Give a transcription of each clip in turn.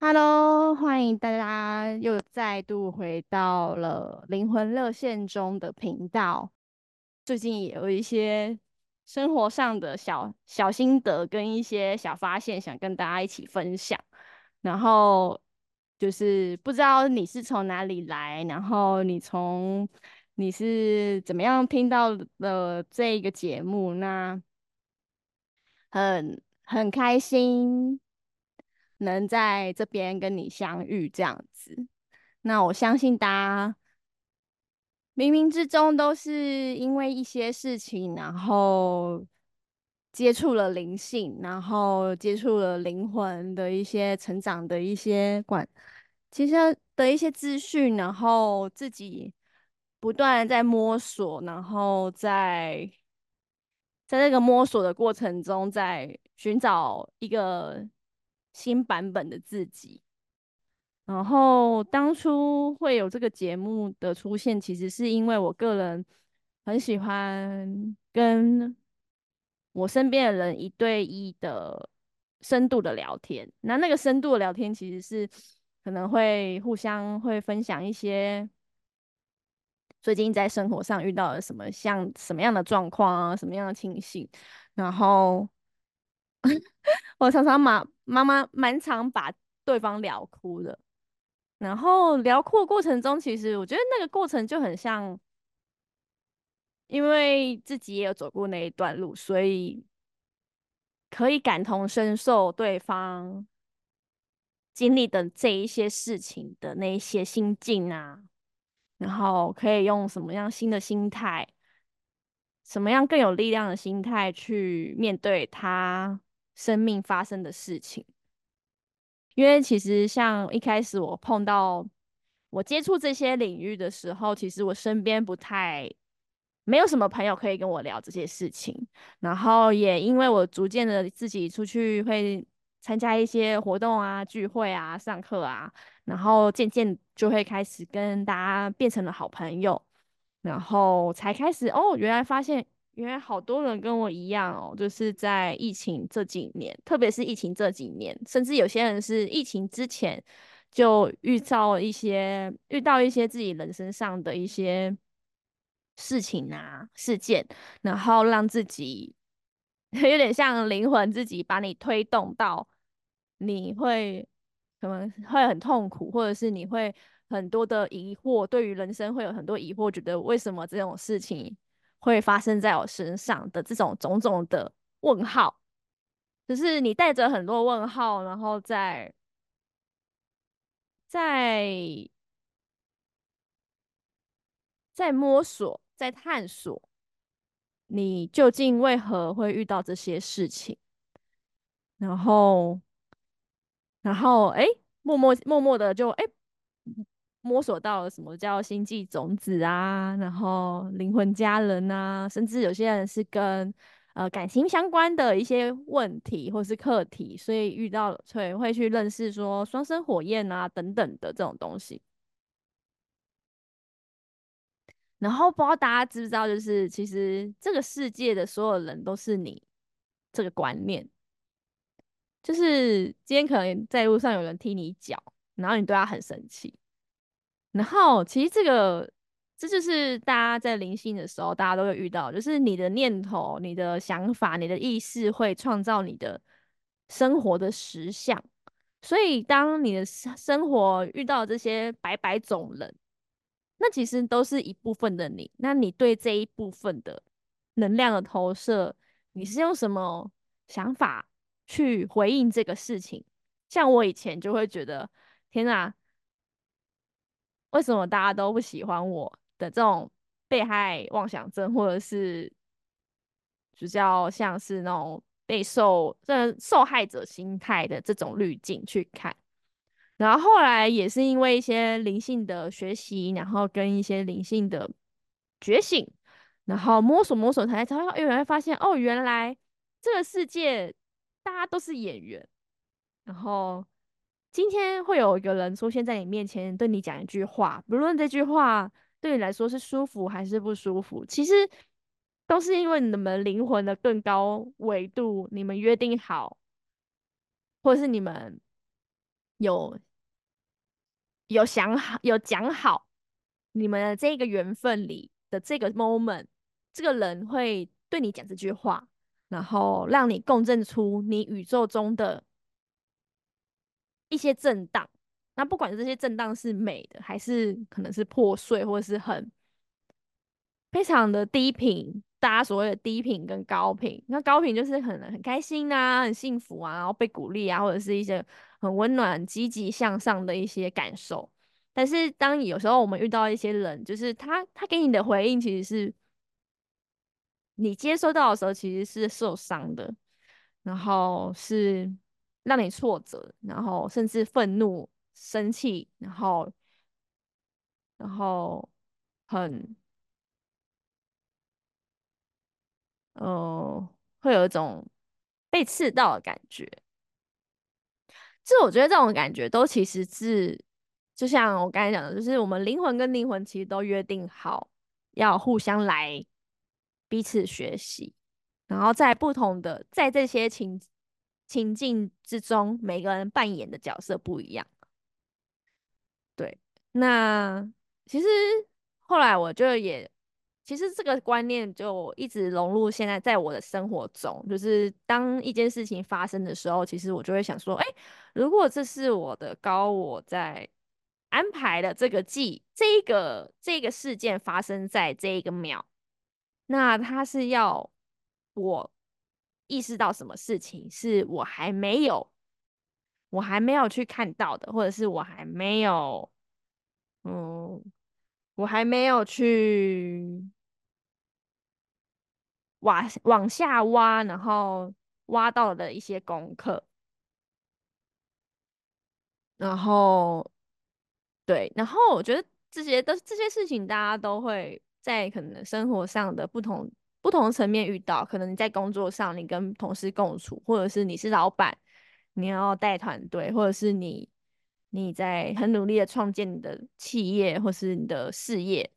Hello，欢迎大家又再度回到了灵魂热线中的频道。最近也有一些生活上的小小心得跟一些小发现，想跟大家一起分享。然后就是不知道你是从哪里来，然后你从你是怎么样听到的这一个节目？那很很开心能在这边跟你相遇，这样子。那我相信大家冥冥之中都是因为一些事情，然后接触了灵性，然后接触了灵魂的一些成长的一些管，其实的一些资讯，然后自己不断在摸索，然后在在这个摸索的过程中，在寻找一个新版本的自己。然后当初会有这个节目的出现，其实是因为我个人很喜欢跟我身边的人一对一的深度的聊天。那那个深度的聊天，其实是可能会互相会分享一些最近在生活上遇到了什么像什么样的状况啊，什么样的情形。然后 我常常妈妈妈蛮常把对方聊哭的。然后聊哭的过程中，其实我觉得那个过程就很像，因为自己也有走过那一段路，所以可以感同身受对方经历的这一些事情的那一些心境啊，然后可以用什么样新的心态，什么样更有力量的心态去面对他生命发生的事情。因为其实像一开始我碰到我接触这些领域的时候，其实我身边不太没有什么朋友可以跟我聊这些事情。然后也因为我逐渐的自己出去会参加一些活动啊、聚会啊、上课啊，然后渐渐就会开始跟大家变成了好朋友，然后才开始哦，原来发现。原来好多人跟我一样哦，就是在疫情这几年，特别是疫情这几年，甚至有些人是疫情之前就遇到一些遇到一些自己人生上的一些事情啊事件，然后让自己 有点像灵魂自己把你推动到你会可能会很痛苦，或者是你会很多的疑惑，对于人生会有很多疑惑，觉得为什么这种事情。会发生在我身上的这种种种的问号，就是你带着很多问号，然后在在在摸索，在探索，你究竟为何会遇到这些事情？然后，然后，哎，默默默默的就哎。摸索到了什么叫星际种子啊，然后灵魂家人啊，甚至有些人是跟呃感情相关的一些问题或是课题，所以遇到所以会去认识说双生火焰啊等等的这种东西。然后不知道大家知不知道，就是其实这个世界的所有人都是你这个观念，就是今天可能在路上有人踢你脚，然后你对他很生气。然后，其实这个，这就是大家在灵性的时候，大家都会遇到，就是你的念头、你的想法、你的意识会创造你的生活的实相。所以，当你的生活遇到这些百百种人，那其实都是一部分的你。那你对这一部分的能量的投射，你是用什么想法去回应这个事情？像我以前就会觉得，天哪！为什么大家都不喜欢我的这种被害妄想症，或者是比较像是那种被受这受害者心态的这种滤镜去看？然后后来也是因为一些灵性的学习，然后跟一些灵性的觉醒，然后摸索摸索才才会原来发现哦，原来这个世界大家都是演员，然后。今天会有一个人出现在你面前，对你讲一句话，不论这句话对你来说是舒服还是不舒服？其实都是因为你们灵魂的更高维度，你们约定好，或者是你们有有想好、有讲好，你们的这个缘分里的这个 moment，这个人会对你讲这句话，然后让你共振出你宇宙中的一些震荡。那不管这些震荡是美的，还是可能是破碎，或者是很非常的低频，大家所谓的低频跟高频，那高频就是很很开心啊，很幸福啊，然后被鼓励啊，或者是一些很温暖、积极向上的一些感受。但是当有时候我们遇到一些人，就是他他给你的回应，其实是你接收到的时候，其实是受伤的，然后是让你挫折，然后甚至愤怒。生气，然后，然后很，呃，会有一种被刺到的感觉。这我觉得这种感觉都其实是，就像我刚才讲的，就是我们灵魂跟灵魂其实都约定好要互相来彼此学习，然后在不同的在这些情情境之中，每个人扮演的角色不一样。对，那其实后来我就也，其实这个观念就一直融入现在在我的生活中。就是当一件事情发生的时候，其实我就会想说，哎，如果这是我的高我在安排的这个季，这个这个事件发生在这一个秒，那他是要我意识到什么事情是我还没有。我还没有去看到的，或者是我还没有，嗯，我还没有去挖往下挖，然后挖到的一些功课，然后对，然后我觉得这些都这些事情，大家都会在可能生活上的不同不同层面遇到，可能你在工作上，你跟同事共处，或者是你是老板。你要带团队，或者是你你在很努力的创建你的企业，或是你的事业，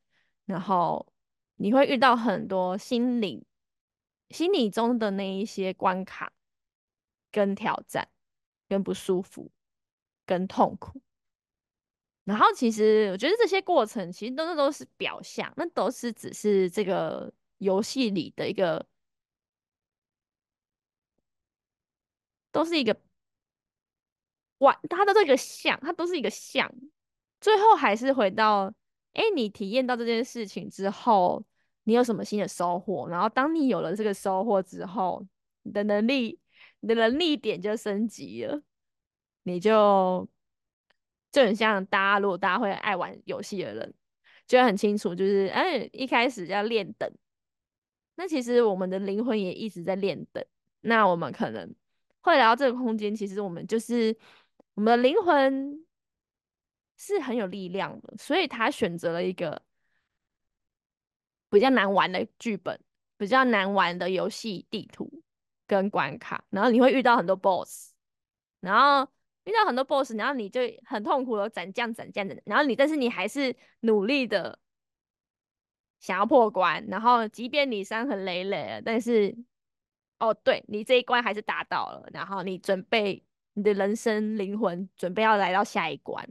然后你会遇到很多心理心理中的那一些关卡、跟挑战、跟不舒服、跟痛苦。然后其实我觉得这些过程其实都是都是表象，那都是只是这个游戏里的一个，都是一个。玩，它的这个像，它都是一个像，最后还是回到，哎，你体验到这件事情之后，你有什么新的收获？然后当你有了这个收获之后，你的能力，你的能力点就升级了，你就就很像大家，如果大家会爱玩游戏的人，就很清楚，就是哎，一开始要练等，那其实我们的灵魂也一直在练等，那我们可能会来到这个空间，其实我们就是。我们的灵魂是很有力量的，所以他选择了一个比较难玩的剧本，比较难玩的游戏地图跟关卡，然后你会遇到很多 boss，然后遇到很多 boss，然后你就很痛苦的斩将斩将的，然后你但是你还是努力的想要破关，然后即便你伤痕累累了，但是哦，对你这一关还是达到了，然后你准备。你的人生灵魂准备要来到下一关，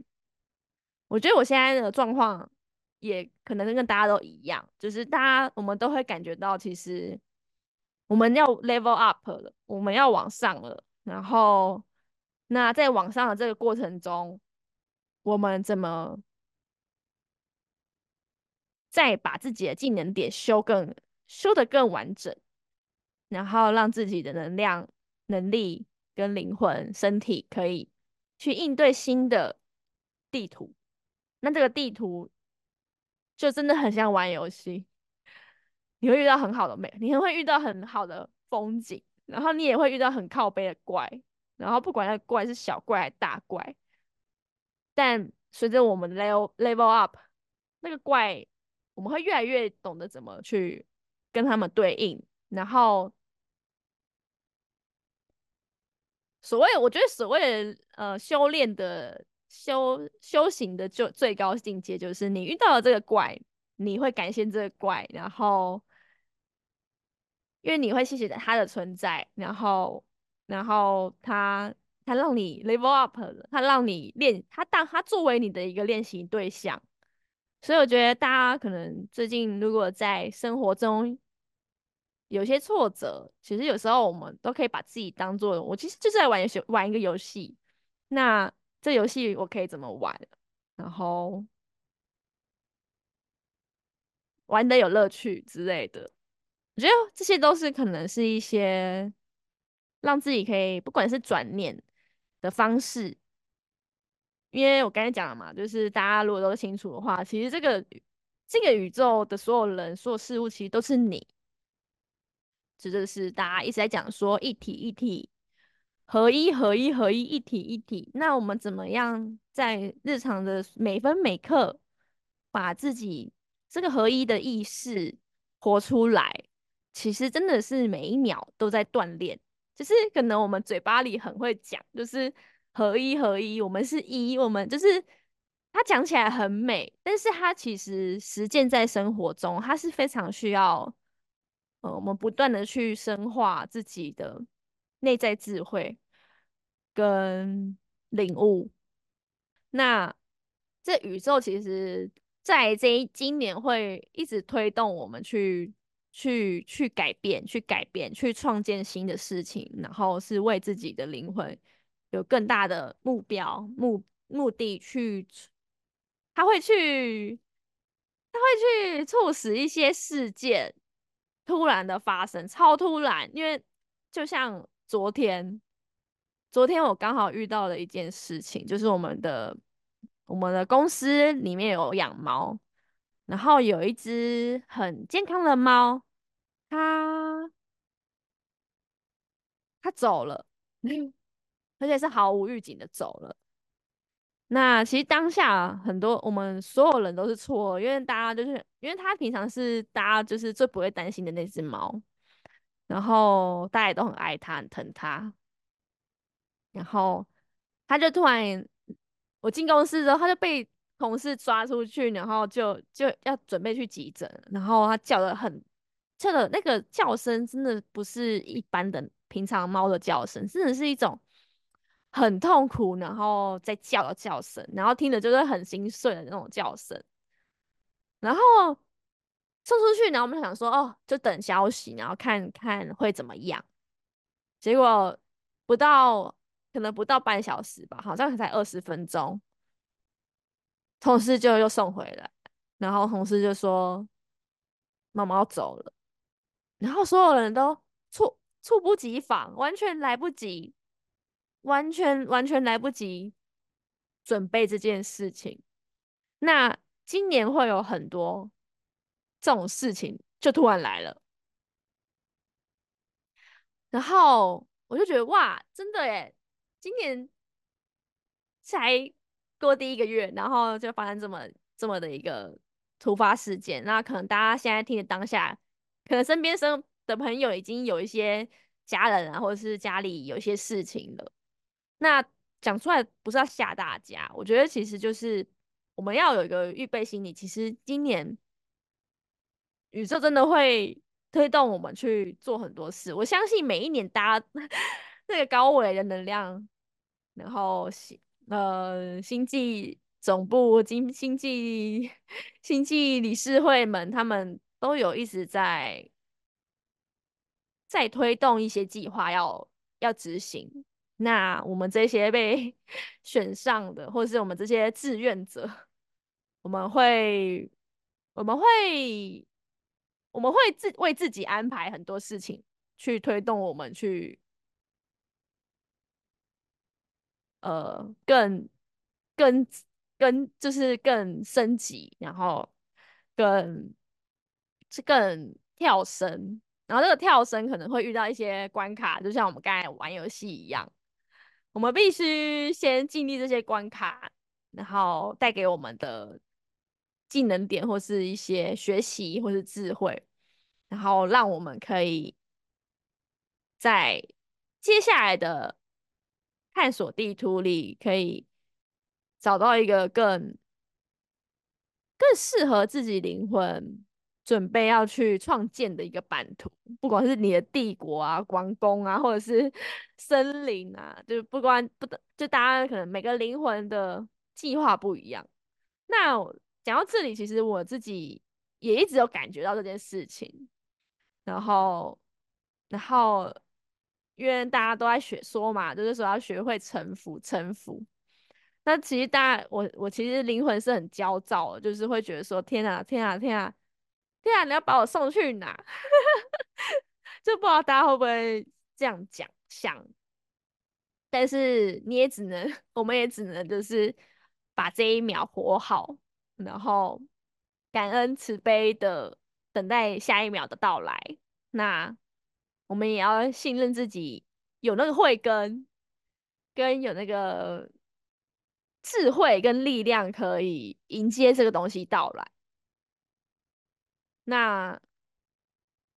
我觉得我现在的状况也可能是跟大家都一样，就是大家我们都会感觉到，其实我们要 level up 了，我们要往上了。然后，那在往上的这个过程中，我们怎么再把自己的技能点修更修得更完整，然后让自己的能量能力。跟灵魂、身体可以去应对新的地图，那这个地图就真的很像玩游戏。你会遇到很好的美，你会遇到很好的风景，然后你也会遇到很靠背的怪，然后不管那怪是小怪还是大怪，但随着我们 level level up，那个怪我们会越来越懂得怎么去跟他们对应，然后。所谓，我觉得所谓呃修炼的修修行的就最高境界，就是你遇到了这个怪，你会感谢这个怪，然后因为你会谢谢它的存在，然后然后它它让你 level up 了，它让你练，它当它作为你的一个练习对象。所以我觉得大家可能最近如果在生活中有些挫折，其实有时候我们都可以把自己当做我其实就是在玩游戏，玩一个游戏。那这游戏我可以怎么玩？然后玩的有乐趣之类的。我觉得这些都是可能是一些让自己可以不管是转念的方式。因为我刚才讲了嘛，就是大家如果都清楚的话，其实这个这个宇宙的所有人、所有事物，其实都是你。指的是大家一直在讲说一体一体合一合一合一一体一体。那我们怎么样在日常的每分每刻，把自己这个合一的意识活出来？其实真的是每一秒都在锻炼。就是可能我们嘴巴里很会讲，就是。合一合一，我们是一，我们就是它讲起来很美，但是它其实实践在生活中，它是非常需要，呃，我们不断的去深化自己的内在智慧跟领悟。那这宇宙其实，在这今年会一直推动我们去去去改变，去改变，去创建新的事情，然后是为自己的灵魂。有更大的目标、目目的去，他会去，他会去促使一些事件突然的发生，超突然。因为就像昨天，昨天我刚好遇到了一件事情，就是我们的我们的公司里面有养猫，然后有一只很健康的猫，它它走了。而且是毫无预警的走了。那其实当下很多我们所有人都是错，因为大家就是因为他平常是大家就是最不会担心的那只猫，然后大家都很爱它，很疼它。然后他就突然，我进公司之后，他就被同事抓出去，然后就就要准备去急诊。然后他叫的很，叫的那个叫声真的不是一般的平常猫的叫声，真的是一种。很痛苦，然后在叫的叫声，然后听着就是很心碎的那种叫声。然后送出去，然后我们想说，哦，就等消息，然后看看会怎么样。结果不到，可能不到半小时吧，好像才二十分钟，同事就又送回来，然后同事就说，猫猫走了，然后所有人都猝猝不及防，完全来不及。完全完全来不及准备这件事情，那今年会有很多这种事情就突然来了，然后我就觉得哇，真的耶，今年才过第一个月，然后就发生这么这么的一个突发事件，那可能大家现在听的当下，可能身边生的朋友已经有一些家人啊，或者是家里有一些事情了。那讲出来不是要吓大家，我觉得其实就是我们要有一个预备心理。其实今年宇宙真的会推动我们去做很多事。我相信每一年大家 那个高维的能量，然后星呃星际总部、星星际 星际理事会们，他们都有一直在在推动一些计划要要执行。那我们这些被 选上的，或者是我们这些志愿者，我们会，我们会，我们会自为自己安排很多事情，去推动我们去，呃，更、更、更，就是更升级，然后更是更跳升，然后这个跳升可能会遇到一些关卡，就像我们刚才玩游戏一样。我们必须先经历这些关卡，然后带给我们的技能点，或是一些学习，或是智慧，然后让我们可以在接下来的探索地图里，可以找到一个更更适合自己灵魂准备要去创建的一个版图，不管是你的帝国啊、王宫啊，或者是 森林啊，就不管不等，就大家可能每个灵魂的计划不一样。那讲到这里，其实我自己也一直有感觉到这件事情，然后，然后，因为大家都在学说嘛，就是说要学会臣服，臣服。那其实大家，我我其实灵魂是很焦躁的，就是会觉得说，天啊，天啊，天啊，天啊，你要把我送去哪？就不知道大家会不会这样讲想，但是你也只能，我们也只能就是把这一秒活好，然后感恩慈悲的等待下一秒的到来。那我们也要信任自己，有那个慧根，跟有那个。智慧跟力量可以迎接这个东西到来。那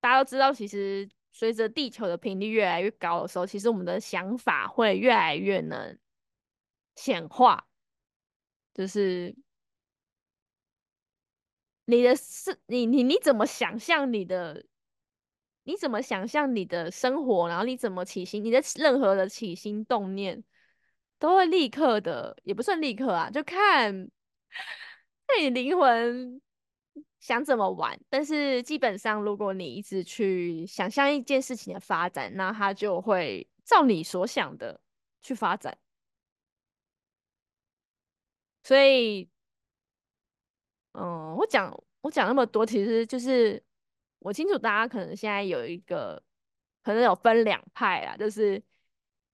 大家都知道，其实随着地球的频率越来越高的时候，其实我们的想法会越来越能显化。就是你的是，你你你怎么想象你的？你怎么想象你的生活？然后你怎么起心？你的任何的起心动念。都会立刻的，也不算立刻啊，就看看你灵魂想怎么玩。但是基本上，如果你一直去想象一件事情的发展，那它就会照你所想的去发展。所以，嗯，我讲我讲那么多，其实就是我清楚大家可能现在有一个，可能有分两派啊，就是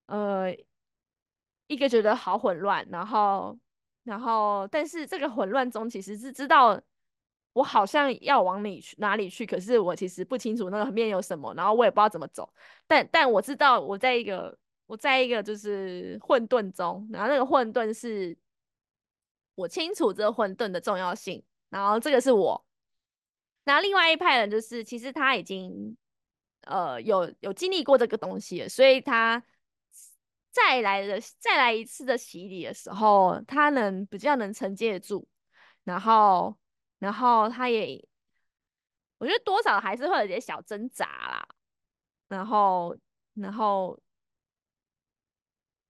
呃。一个觉得好混乱，然后，然后，但是这个混乱中其实是知道我好像要往里去哪里去，可是我其实不清楚那个面有什么，然后我也不知道怎么走。但但我知道我在一个我在一个就是混沌中，然后那个混沌是我清楚这个混沌的重要性，然后这个是我。那另外一派人就是其实他已经呃有有经历过这个东西，所以他。再来的再来一次的洗礼的时候，他能比较能承接得住，然后然后他也，我觉得多少还是会有点小挣扎啦，然后然后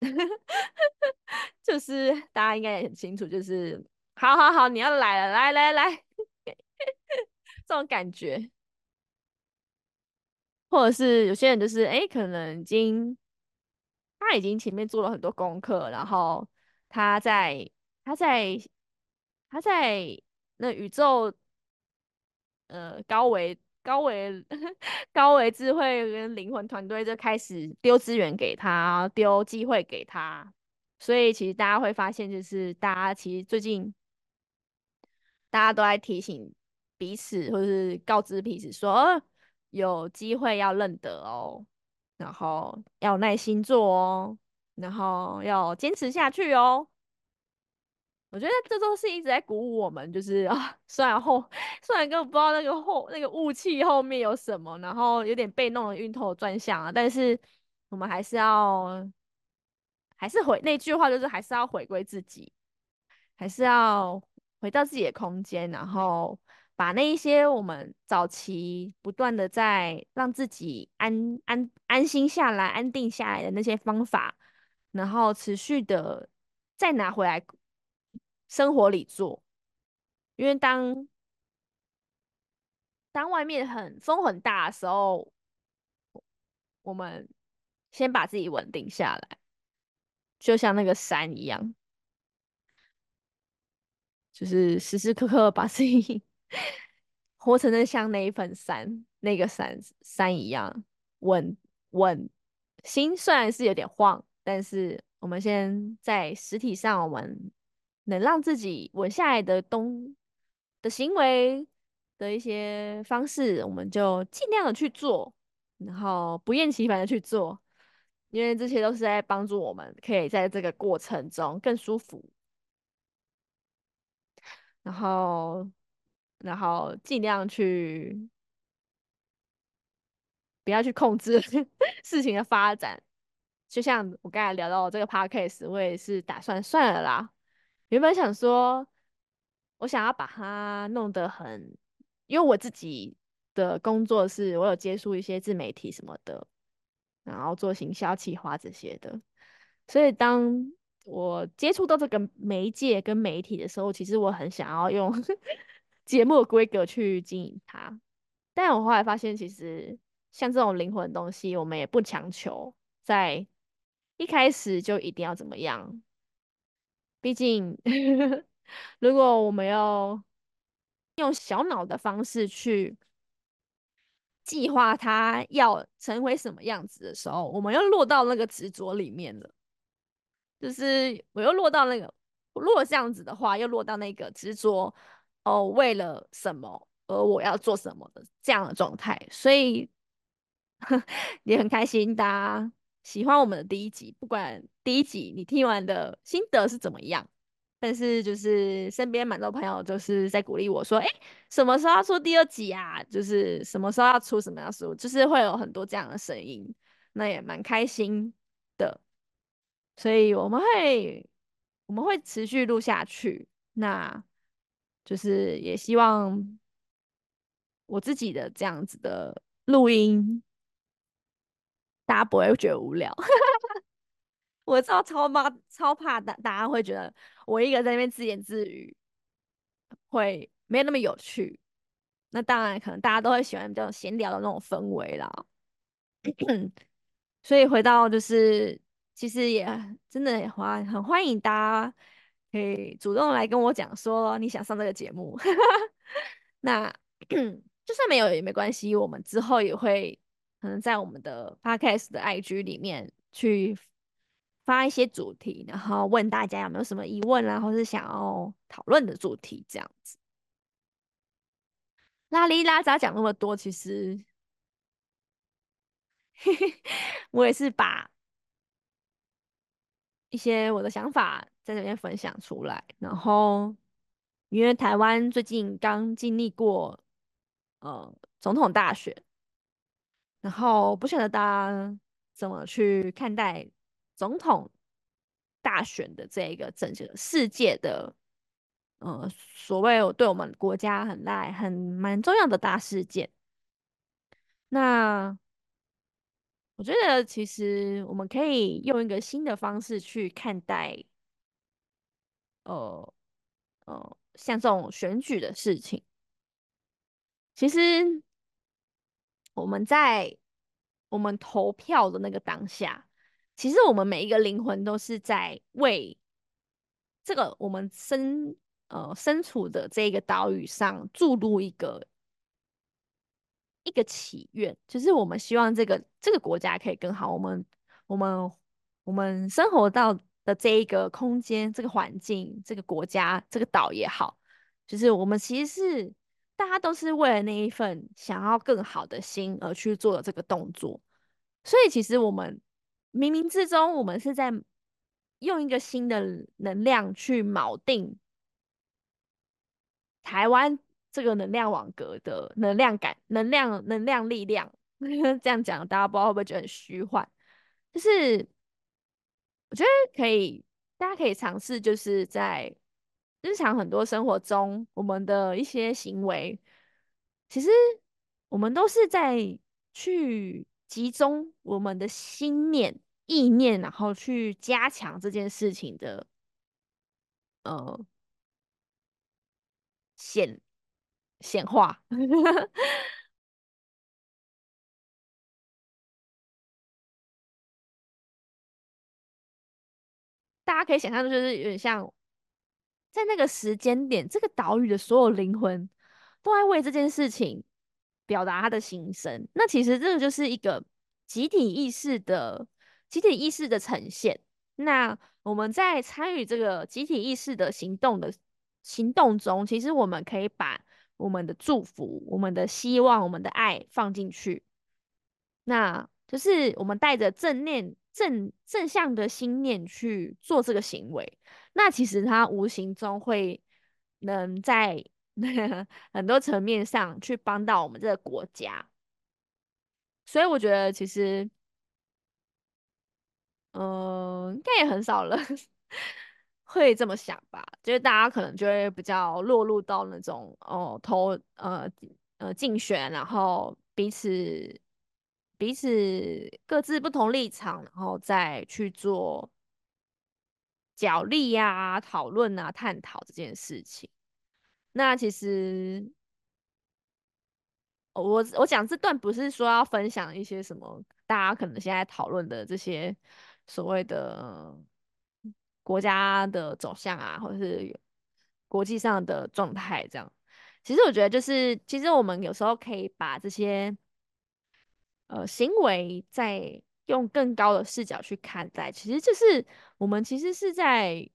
就是大家应该也很清楚，就是好好好，你要来了，来来来，这种感觉，或者是有些人就是哎，可能已经。他已经前面做了很多功课，然后他在他在他在那宇宙呃高维高维 高维智慧跟灵魂团队就开始丢资源给他，丢机会给他，所以其实大家会发现，就是大家其实最近大家都在提醒彼此，或是告知彼此说，有机会要认得哦。然后要耐心做哦，然后要坚持下去哦。我觉得这都是一直在鼓舞我们，就是啊，虽然后虽然根本不知道那个后那个雾气后面有什么，然后有点被弄得晕头转向啊，但是我们还是要还是回那句话，就是还是要回归自己，还是要回到自己的空间，然后。把那一些我们早期不断的在让自己安安安心下来、安定下来的那些方法，然后持续的再拿回来生活里做，因为当当外面很风很大的时候，我们先把自己稳定下来，就像那个山一样，就是时时刻刻把自己。活成的像那一份山，那个山山一样。稳稳，心虽然是有点晃，但是我们先在实体上，我们能让自己稳下来的东的行为的一些方式，我们就尽量的去做，然后不厌其烦的去做，因为这些都是在帮助我们，可以在这个过程中更舒服，然后。然后尽量去不要去控制 事情的发展，就像我刚才聊到这个 podcast，我也是打算算了啦。原本想说我想要把它弄得很，因为我自己的工作是我有接触一些自媒体什么的，然后做行销企划这些的，所以当我接触到这个媒介跟媒体的时候，其实我很想要用 节目的规格去经营它，但我后来发现，其实像这种灵魂东西，我们也不强求在一开始就一定要怎么样，毕竟 如果我们要用小脑的方式去计划它要成为什么样子的时候，我们又落到那个执着里面了。就是我又落到那个，如果这样子的话，又落到那个执着哦，为了什么而我要做什么的这样的状态，所以 也很开心，大家喜欢我们的第一集，不管第一集你听完的心得是怎么样，但是就是身边蛮多朋友就是在鼓励我说，哎，什么时候要出第二集啊？就是什么时候要出什么样的书？就是会有很多这样的声音，那也蛮开心的。所以我们会我们会持续录下去，那就是也希望我自己的这样子的录音，大家不会觉得无聊。我知道超怕超怕大大家会觉得我一个在那边自言自语，会没有那么有趣。那当然，可能大家都会喜欢比较闲聊的那种氛围啦。所以回到就是。其实也真的欢很欢迎大家可以主动来跟我讲说你想上这个节目，那 就算没有也没关系，我们之后也会可能在我们的 podcast 的 IG 里面去发一些主题，然后问大家有没有什么疑问啊，或是想要讨论的主题这样子。拉里拉杂讲那么多，其实 我也是把。一些我的想法在这边分享出来，然后因为台湾最近刚经历过呃总统大选，然后不晓得大家怎么去看待总统大选的这个整个世界的呃所谓对我们国家很大很蛮重要的大事件，那。我觉得其实我们可以用一个新的方式去看待，呃呃，像这种选举的事情。其实我们在我们投票的那个当下，其实我们每一个灵魂都是在为这个我们身呃身处的这个岛屿上注入一个。一个祈愿，就是我们希望这个这个国家可以更好。我们我们我们生活到的这一个空间、这个环境、这个国家、这个岛也好，就是我们其实是大家都是为了那一份想要更好的心而去做的这个动作。所以，其实我们冥冥之中，我们是在用一个新的能量去锚定台湾。这个能量网格的能量感、能量、能量力量，这样讲大家不知道会不会觉得很虚幻？就是我觉得可以，大家可以尝试，就是在日常很多生活中，我们的一些行为，其实我们都是在去集中我们的心念、意念，然后去加强这件事情的，呃，显。显化，大家可以想象，就是有点像在那个时间点，这个岛屿的所有灵魂都在为这件事情表达他的心声。那其实这个就是一个集体意识的集体意识的呈现。那我们在参与这个集体意识的行动的行动中，其实我们可以把。我们的祝福、我们的希望、我们的爱放进去，那就是我们带着正念、正正向的心念去做这个行为。那其实它无形中会能在 很多层面上去帮到我们这个国家。所以我觉得，其实，嗯，应该也很少了，会这么想吧，就是大家可能就会比较落入到那种哦投呃呃竞选，然后彼此彼此各自不同立场，然后再去做角力呀、讨论啊、探讨这件事情。那其实我我讲这段不是说要分享一些什么大家可能现在讨论的这些所谓的。国家的走向啊，或者是国际上的状态，这样，其实我觉得就是，其实我们有时候可以把这些呃行为再用更高的视角去看待，其实就是我们其实是在，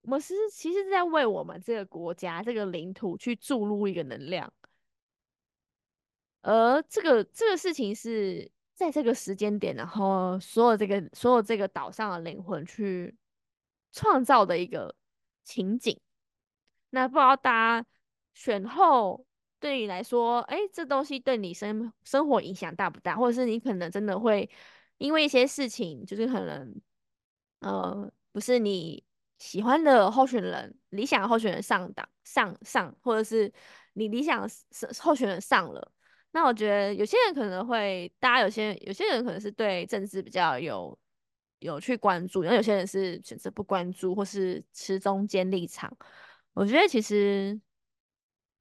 我们是其实是在为我们这个国家这个领土去注入一个能量，而这个这个事情是在这个时间点，然后所有这个所有这个岛上的灵魂去。创造的一个情景，那不知道大家选后对你来说，哎，这东西对你生生活影响大不大？或者是你可能真的会因为一些事情，就是可能呃不是你喜欢的候选人、理想的候选人上党上上，或者是你理想候选人上了，那我觉得有些人可能会，大家有些有些人可能是对政治比较有。有去关注，然后有些人是选择不关注，或是持中间立场。我觉得其实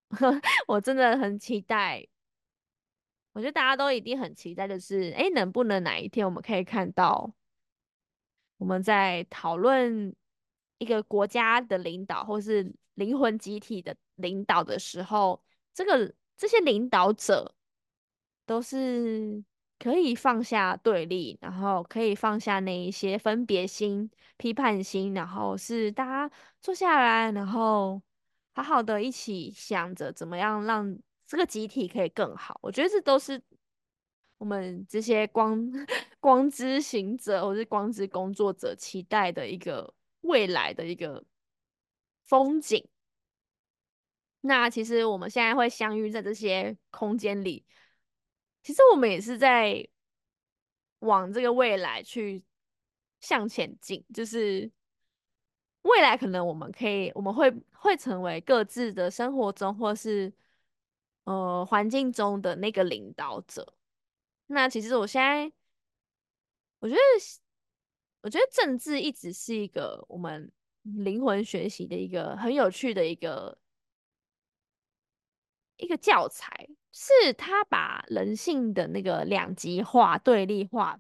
我真的很期待，我觉得大家都一定很期待，就是哎，能不能哪一天我们可以看到我们在讨论一个国家的领导，或是灵魂集体的领导的时候，这个这些领导者都是。可以放下对立，然后可以放下那一些分别心、批判心，然后是大家坐下来，然后好好的一起想着怎么样让这个集体可以更好。我觉得这都是我们这些光 光之行者或是光之工作者期待的一个未来的一个风景。那其实我们现在会相遇在这些空间里。其实我们也是在往这个未来去向前进，就是未来可能我们可以，我们会会成为各自的生活中或是呃环境中的那个领导者。那其实我现在，我觉得，我觉得政治一直是一个我们灵魂学习的一个很有趣的一个一个教材。是他把人性的那个两极化、对立化、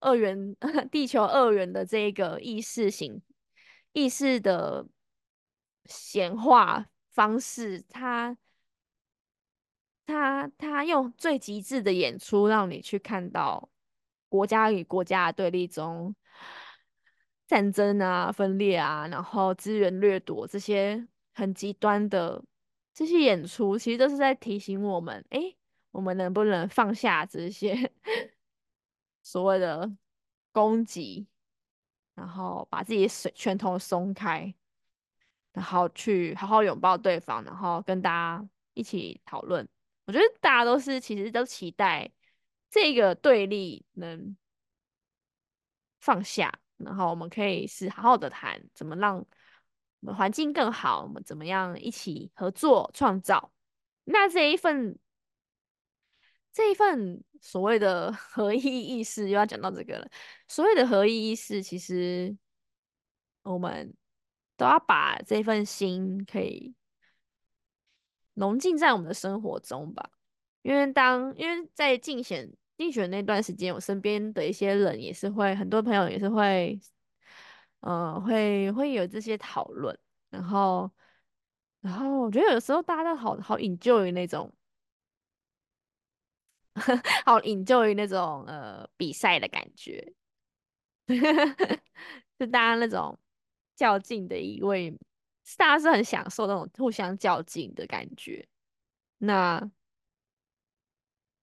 二元 地球二元的这个意识型意识的显化方式，他他他用最极致的演出，让你去看到国家与国家的对立中战争啊、分裂啊，然后资源掠夺这些很极端的。这些演出其实都是在提醒我们：哎，我们能不能放下这些 所谓的攻击，然后把自己的水拳头松开，然后去好好拥抱对方，然后跟大家一起讨论。我觉得大家都是其实都期待这个对立能放下，然后我们可以是好好的谈，怎么让。环境更好，我们怎么样一起合作创造？那这一份这一份所谓的 合一意识，又要讲到这个了。所谓的合一意识，其实我们都要把这份心可以融进在我们的生活中吧。因为当因为在竞选竞选那段时间，我身边的一些人也是会，很多朋友也是会。呃，会会有这些讨论，然后，然后我觉得有时候大家都好好引咎于那种，好引咎于那种呃比赛的感觉，就大家那种较劲的一位，大家是很享受那种互相较劲的感觉，那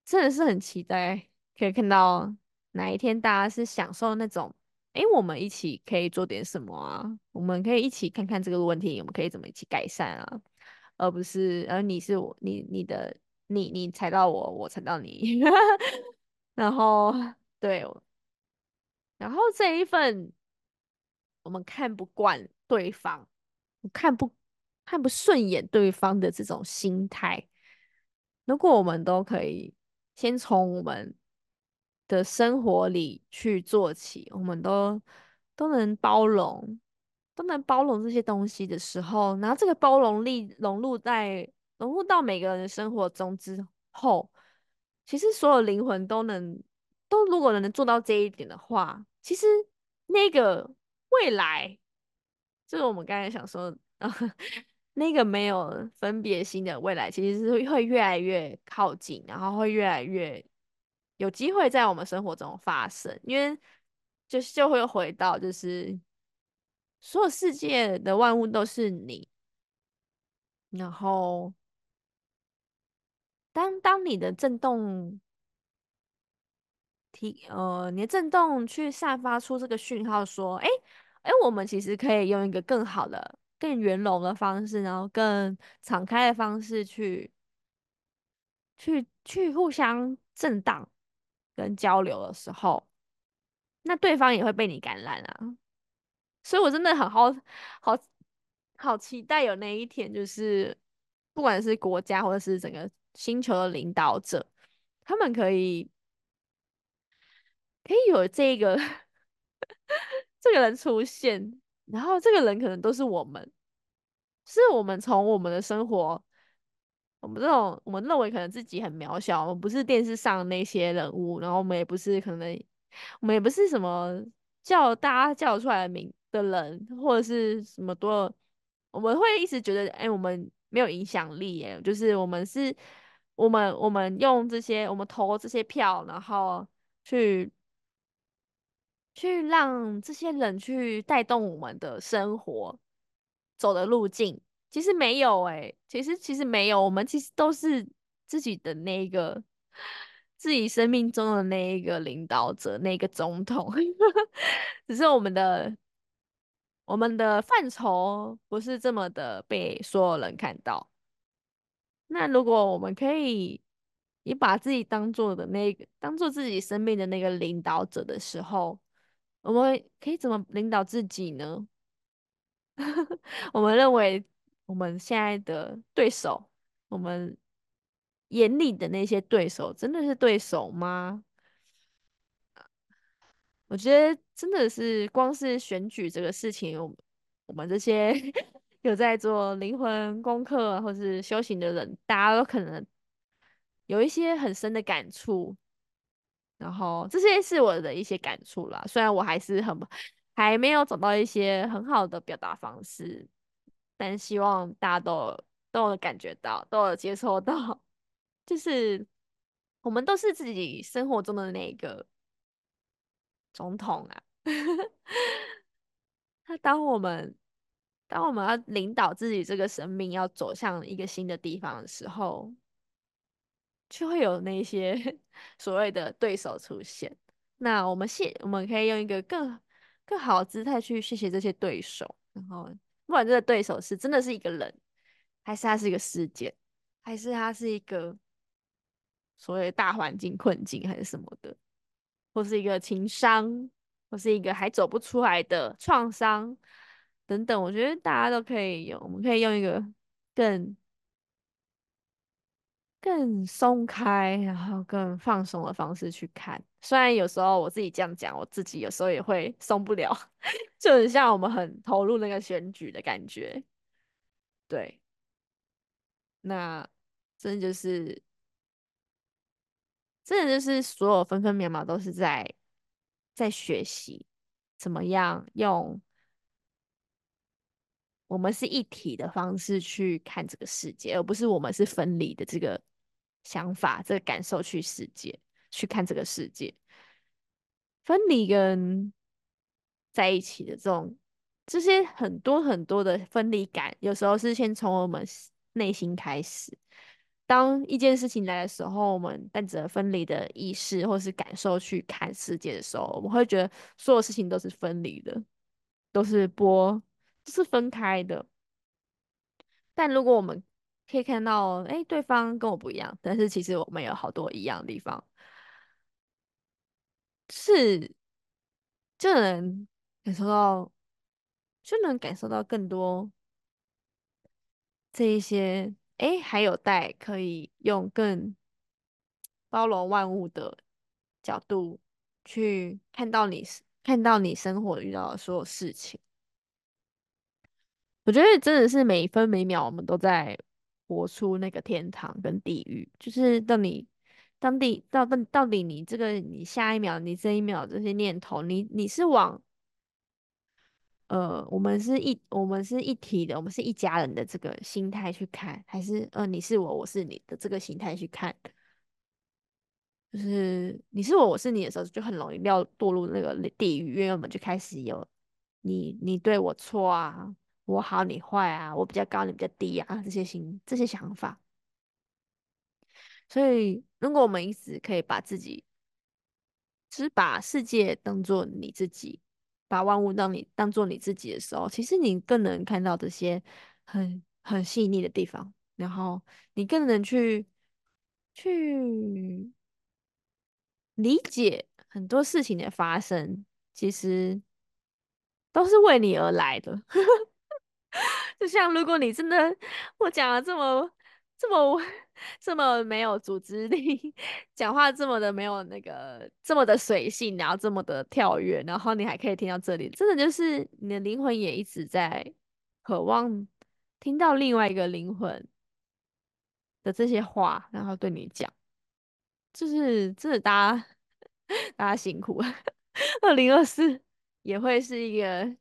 真的是很期待可以看到哪一天大家是享受那种。哎，我们一起可以做点什么啊？我们可以一起看看这个问题，我们可以怎么一起改善啊？而不是，而你是我，你你的你你踩到我，我踩到你，然后对，然后这一份我们看不惯对方，看不看不顺眼对方的这种心态，如果我们都可以先从我们的生活里去做起，我们都都能包容，都能包容这些东西的时候，然后这个包容力融入在融入到每个人的生活中之后，其实所有灵魂都能都如果能做到这一点的话，其实那个未来，就是我们刚才想说的，那个没有分别心的未来，其实是会越来越靠近，然后会越来越有机会在我们生活中发生，因为就就会回到就是所有世界的万物都是你，然后当当你的震动提呃你的震动去散发出这个讯号，说，哎哎，我们其实可以用一个更好的。更圆融的方式，然后更敞开的方式去去去互相震荡跟交流的时候，那对方也会被你感染啊。所以我真的很好好好期待有那一天，就是不管是国家或者是整个星球的领导者，他们可以可以有这个 这个人出现，然后这个人可能都是我们。是我们从我们的生活，我们这种我们认为可能自己很渺小，我们不是电视上那些人物，然后我们也不是可能，我们也不是什么叫大家叫出来的名的人，或者是什么多，我们会一直觉得，哎，我们没有影响力，哎，就是我们是，我们我们用这些，我们投这些票，然后去去让这些人去带动我们的生活。走的路径其实没有哎，其实其实没有，我们其实都是自己的那一个自己生命中的那一个领导者，那个总统，只是我们的我们的范畴不是这么的被所有人看到。那如果我们可以你把自己当做的那个当做自己生命的那个领导者的时候，我们可以怎么领导自己呢？我们认为我们现在的对手，我们眼里的那些对手，真的是对手吗？我觉得真的是光是选举这个事情，我我们这些 有在做灵魂功课或是修行的人，大家都可能有一些很深的感触。然后这些是我的一些感触啦，虽然我还是很。还没有找到一些很好的表达方式，但希望大家都都有感觉到，都有接受到，就是我们都是自己生活中的那个总统啊。那当我们当我们要领导自己这个生命，要走向一个新的地方的时候，就会有那些 所谓的对手出现。那我们谢我们可以用一个更。更好的姿态去谢谢这些对手，然后不管这个对手是真的是一个人，还是他是一个事件，还是他是一个所谓大环境困境，还是什么的，或是一个情商，或是一个还走不出来的创伤等等，我觉得大家都可以用，我们可以用一个更。更松开，然后更放松的方式去看。虽然有时候我自己这样讲，我自己有时候也会松不了，就很像我们很投入那个选举的感觉。对，那真的就是，真的就是所有分分秒秒都是在在学习怎么样用我们是一体的方式去看这个世界，而不是我们是分离的这个。想法，这个感受去世界，去看这个世界，分离跟在一起的这种，这些很多很多的分离感，有时候是先从我们内心开始。当一件事情来的时候，我们带着分离的意识或是感受去看世界的时候，我们会觉得所有事情都是分离的，都是波，是分开的。但如果我们可以看到，哎，对方跟我不一样，但是其实我们有好多一样的地方，是就能感受到就能感受到更多这一些，哎，还有待可以用更包容万物的角度去看到你看到你生活遇到的所有事情。我觉得真的是每一分每秒我们都在活出那个天堂跟地狱，就是到你当地到到到底你这个你下一秒你这一秒这些念头，你你是往呃我们是一我们是一体的，我们是一家人的这个心态去看，还是呃你是我我是你的这个心态去看？就是你是我我是你的时候，就很容易掉堕入那个地狱，因为我们就开始有你你对我错啊。我好你坏啊，我比较高你比较低啊，这些心这些想法。所以，如果我们一直可以把自己，只把世界当做你自己，把万物当你当做你自己的时候，其实你更能看到这些很很细腻的地方，然后你更能去去理解很多事情的发生，其实都是为你而来的。就像如果你真的我讲的这么这么这么没有组织力，讲话这么的没有那个这么的随性，然后这么的跳跃，然后你还可以听到这里，真的就是你的灵魂也一直在渴望听到另外一个灵魂的这些话，然后对你讲，就是真的大家 大家辛苦，二零二四也会是一个。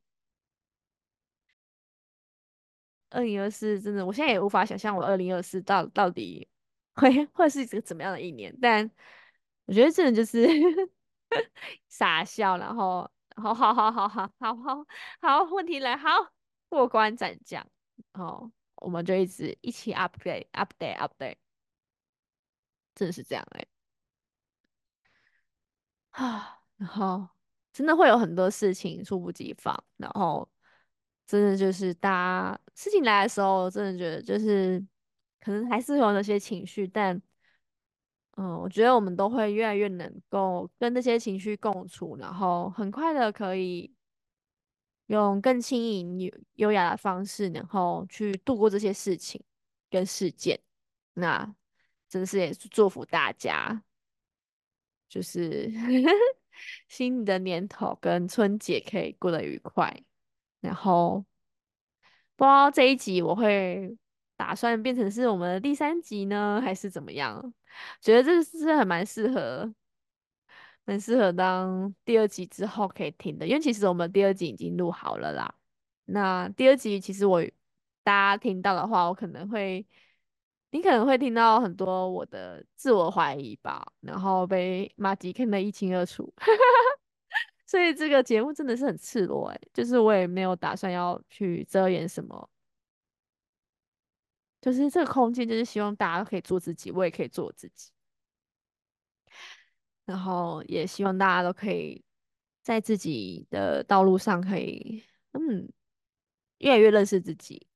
二零二四真的，我现在也无法想象我二零二四到到底 会会是一个怎么样的一年。但我觉得真的就是 傻笑，然后好好好好好好好好，问题来，好过关斩将，哦，我们就一直一起 update update update，真的是这样哎，啊，然后真的会有很多事情猝不及防，然后。真的就是大家事情来的时候，我真的觉得就是可能还是有那些情绪，但嗯，我觉得我们都会越来越能够跟那些情绪共处，然后很快的可以用更轻盈、优优雅的方式，然后去度过这些事情跟事件。那真的是也祝福大家，就是 新的年头跟春节可以过得愉快。然后不知道这一集我会打算变成是我们的第三集呢，还是怎么样？觉得这是很蛮适合，蛮适合当第二集之后可以听的。因为其实我们第二集已经录好了啦。那第二集其实我大家听到的话，我可能会，你可能会听到很多我的自我怀疑吧，然后被马吉看得一清二楚。所以这个节目真的是很赤裸哎，就是我也没有打算要去遮掩什么，就是这个空间就是希望大家都可以做自己，我也可以做我自己，然后也希望大家都可以在自己的道路上可以嗯越来越认识自己，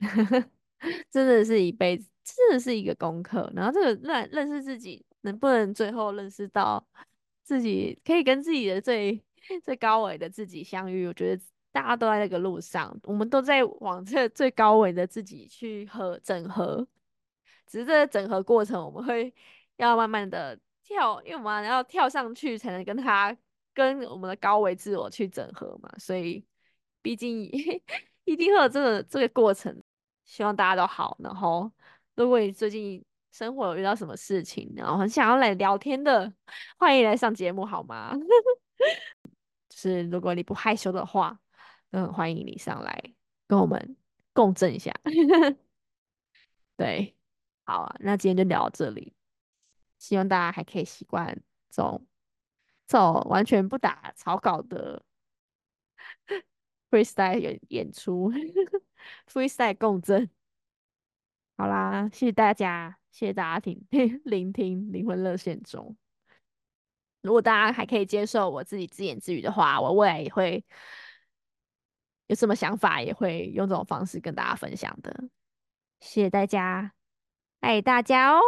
真的是一辈子，真的是一个功课。然后这个认认识自己，能不能最后认识到自己可以跟自己的最最高维的自己相遇，我觉得大家都在那个路上，我们都在往这最高维的自己去合整合。只是这个整合过程，我们会要慢慢的跳，因为我们要跳上去才能跟他跟我们的高维自我去整合嘛。所以，毕竟 一定会有这个这个过程。希望大家都好。然后，如果你最近生活有遇到什么事情，然后很想要来聊天的，欢迎来上节目好吗？是，如果你不害羞的话，都很欢迎你上来跟我们共振一下。对，好啊，那今天就聊到这里，希望大家还可以习惯这种这种完全不打草稿的 freestyle 演演出，freestyle 共振。好啦，谢谢大家，谢谢大家听聆听灵魂热线中。如果大家还可以接受我自己自言自语的话，我未来也会有什么想法，也会用这种方式跟大家分享的。谢谢大家，爱大家哦。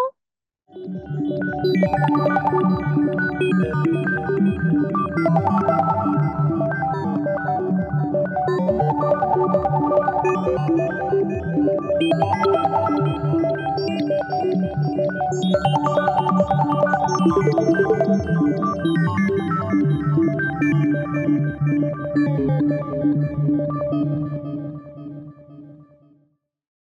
Thank